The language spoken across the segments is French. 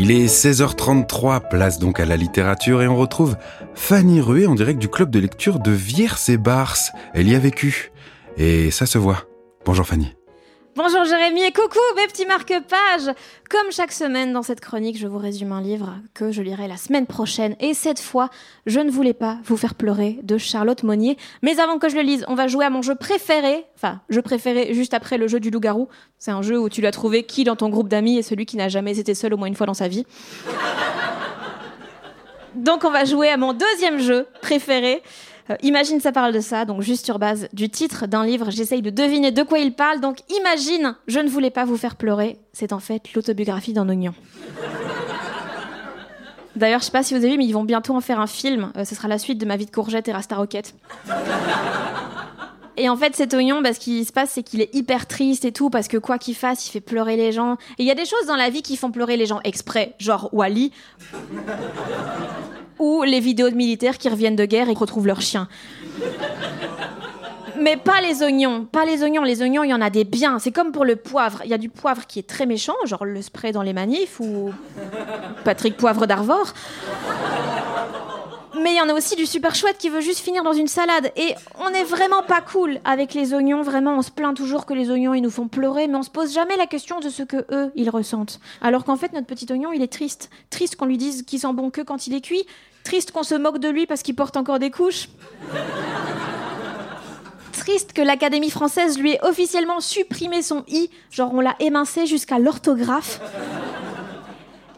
Il est 16h33, place donc à la littérature et on retrouve Fanny Rué en direct du club de lecture de Vierce et Bars. Elle y a vécu et ça se voit. Bonjour Fanny. Bonjour Jérémy et coucou mes petits marque-pages Comme chaque semaine dans cette chronique, je vous résume un livre que je lirai la semaine prochaine. Et cette fois, je ne voulais pas vous faire pleurer de Charlotte Monnier. Mais avant que je le lise, on va jouer à mon jeu préféré. Enfin, jeu préféré juste après le jeu du loup-garou. C'est un jeu où tu dois trouver qui dans ton groupe d'amis est celui qui n'a jamais été seul au moins une fois dans sa vie. Donc on va jouer à mon deuxième jeu préféré. Euh, imagine, ça parle de ça, donc juste sur base du titre d'un livre, j'essaye de deviner de quoi il parle. Donc imagine, je ne voulais pas vous faire pleurer, c'est en fait l'autobiographie d'un oignon. D'ailleurs, je sais pas si vous avez vu, mais ils vont bientôt en faire un film. Euh, ce sera la suite de ma vie de courgette et Rasta Rocket. Et en fait, cet oignon, bah, ce qui se passe, c'est qu'il est hyper triste et tout, parce que quoi qu'il fasse, il fait pleurer les gens. Et il y a des choses dans la vie qui font pleurer les gens exprès, genre Wally ou les vidéos de militaires qui reviennent de guerre et retrouvent leurs chiens. Mais pas les oignons, pas les oignons. Les oignons, il y en a des biens. C'est comme pour le poivre. Il y a du poivre qui est très méchant, genre le spray dans les manifs ou Patrick Poivre d'Arvor. Mais il y en a aussi du super chouette qui veut juste finir dans une salade. Et on n'est vraiment pas cool avec les oignons. Vraiment, on se plaint toujours que les oignons, ils nous font pleurer, mais on se pose jamais la question de ce que eux, ils ressentent. Alors qu'en fait, notre petit oignon, il est triste. Triste qu'on lui dise qu'il sent bon que quand il est cuit. Triste qu'on se moque de lui parce qu'il porte encore des couches. Triste que l'Académie française lui ait officiellement supprimé son i, genre on l'a émincé jusqu'à l'orthographe.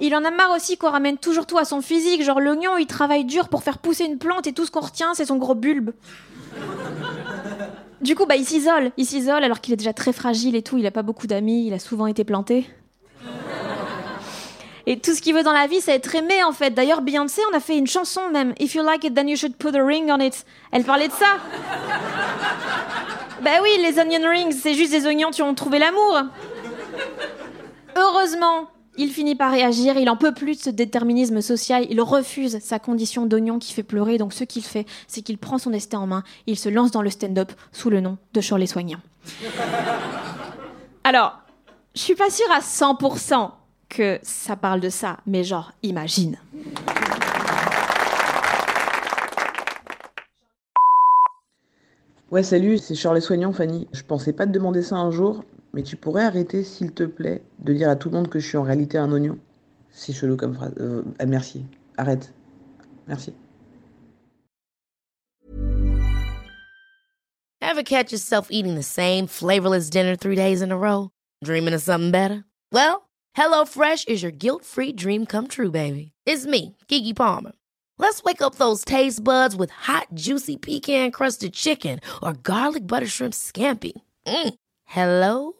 Il en a marre aussi qu'on ramène toujours tout à son physique, genre l'oignon, il travaille dur pour faire pousser une plante et tout ce qu'on retient, c'est son gros bulbe. Du coup, bah, il s'isole, il s'isole alors qu'il est déjà très fragile et tout, il a pas beaucoup d'amis, il a souvent été planté. Et tout ce qu'il veut dans la vie, c'est être aimé en fait. D'ailleurs, Beyoncé, on a fait une chanson même. If you like it, then you should put a ring on it. Elle parlait de ça. bah oui, les onion rings, c'est juste des oignons qui ont trouvé l'amour. Heureusement, il finit par réagir, il en peut plus de ce déterminisme social, il refuse sa condition d'oignon qui fait pleurer, donc ce qu'il fait, c'est qu'il prend son destin en main, il se lance dans le stand-up sous le nom de Shirley Soignant. Alors, je suis pas sûre à 100% que ça parle de ça, mais genre, imagine. Ouais, salut, c'est Charles Soignant, Fanny. Je pensais pas te demander ça un jour, mais tu pourrais arrêter, s'il te plaît, de dire à tout le monde que je suis en réalité un oignon. C'est chelou comme phrase. Euh, merci. Arrête. Merci. Ever catch yourself eating the same flavorless dinner three days in a row? Dreaming of something better? Well, HelloFresh is your guilt-free dream come true, baby. It's me, Kiki Palmer. Let's wake up those taste buds with hot, juicy pecan-crusted chicken or garlic butter shrimp scampi. Mm. Hello